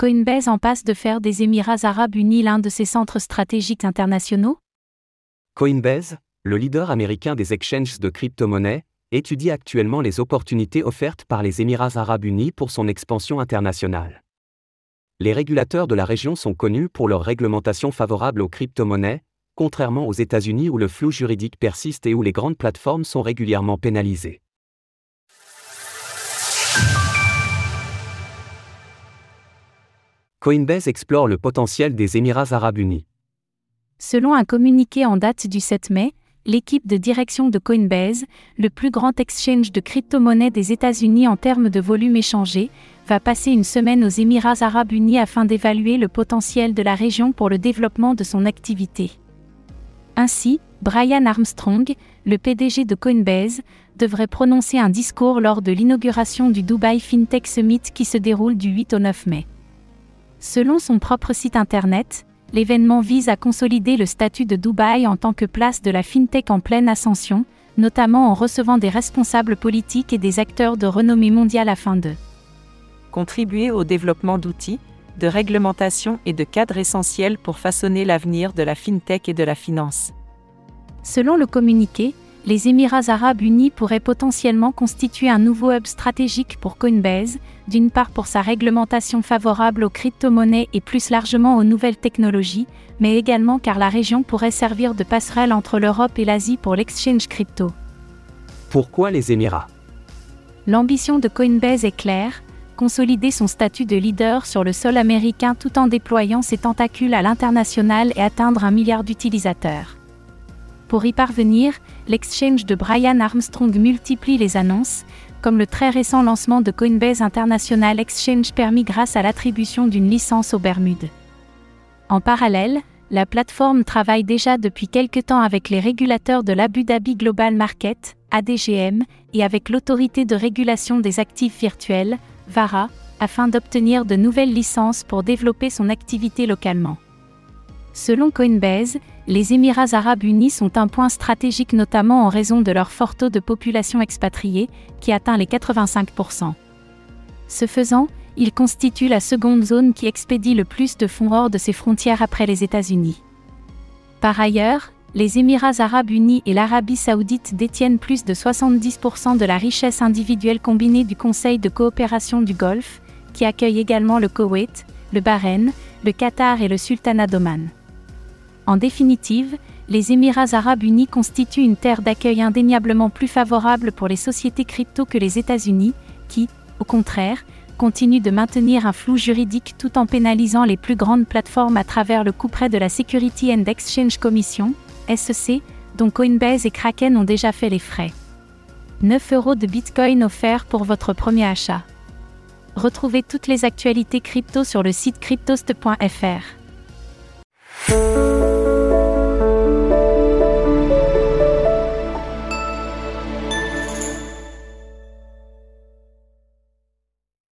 Coinbase en passe de faire des Émirats arabes unis l'un de ses centres stratégiques internationaux? Coinbase, le leader américain des exchanges de crypto-monnaies, étudie actuellement les opportunités offertes par les Émirats arabes unis pour son expansion internationale. Les régulateurs de la région sont connus pour leur réglementation favorable aux crypto-monnaies, contrairement aux États-Unis où le flou juridique persiste et où les grandes plateformes sont régulièrement pénalisées. Coinbase explore le potentiel des Émirats arabes unis. Selon un communiqué en date du 7 mai, l'équipe de direction de Coinbase, le plus grand exchange de crypto-monnaies des États-Unis en termes de volume échangé, va passer une semaine aux Émirats arabes unis afin d'évaluer le potentiel de la région pour le développement de son activité. Ainsi, Brian Armstrong, le PDG de Coinbase, devrait prononcer un discours lors de l'inauguration du Dubai FinTech Summit qui se déroule du 8 au 9 mai. Selon son propre site internet, l'événement vise à consolider le statut de Dubaï en tant que place de la FinTech en pleine ascension, notamment en recevant des responsables politiques et des acteurs de renommée mondiale afin de contribuer au développement d'outils, de réglementation et de cadres essentiels pour façonner l'avenir de la FinTech et de la finance. Selon le communiqué, les Émirats arabes unis pourraient potentiellement constituer un nouveau hub stratégique pour Coinbase, d'une part pour sa réglementation favorable aux crypto-monnaies et plus largement aux nouvelles technologies, mais également car la région pourrait servir de passerelle entre l'Europe et l'Asie pour l'exchange crypto. Pourquoi les Émirats? L'ambition de Coinbase est claire, consolider son statut de leader sur le sol américain tout en déployant ses tentacules à l'international et atteindre un milliard d'utilisateurs. Pour y parvenir, l'exchange de Brian Armstrong multiplie les annonces, comme le très récent lancement de Coinbase International Exchange permis grâce à l'attribution d'une licence aux Bermudes. En parallèle, la plateforme travaille déjà depuis quelque temps avec les régulateurs de l'Abu Dhabi Global Market, ADGM, et avec l'autorité de régulation des actifs virtuels, VARA, afin d'obtenir de nouvelles licences pour développer son activité localement. Selon Coinbase, les Émirats arabes unis sont un point stratégique notamment en raison de leur fort taux de population expatriée, qui atteint les 85%. Ce faisant, ils constituent la seconde zone qui expédie le plus de fonds hors de ses frontières après les États-Unis. Par ailleurs, les Émirats arabes unis et l'Arabie saoudite détiennent plus de 70% de la richesse individuelle combinée du Conseil de coopération du Golfe, qui accueille également le Koweït, le Bahreïn, le Qatar et le Sultanat d'Oman. En définitive, les Émirats arabes unis constituent une terre d'accueil indéniablement plus favorable pour les sociétés crypto que les États-Unis, qui, au contraire, continuent de maintenir un flou juridique tout en pénalisant les plus grandes plateformes à travers le couperet de la Security and Exchange Commission, SEC, dont Coinbase et Kraken ont déjà fait les frais. 9 euros de Bitcoin offerts pour votre premier achat. Retrouvez toutes les actualités crypto sur le site cryptost.fr.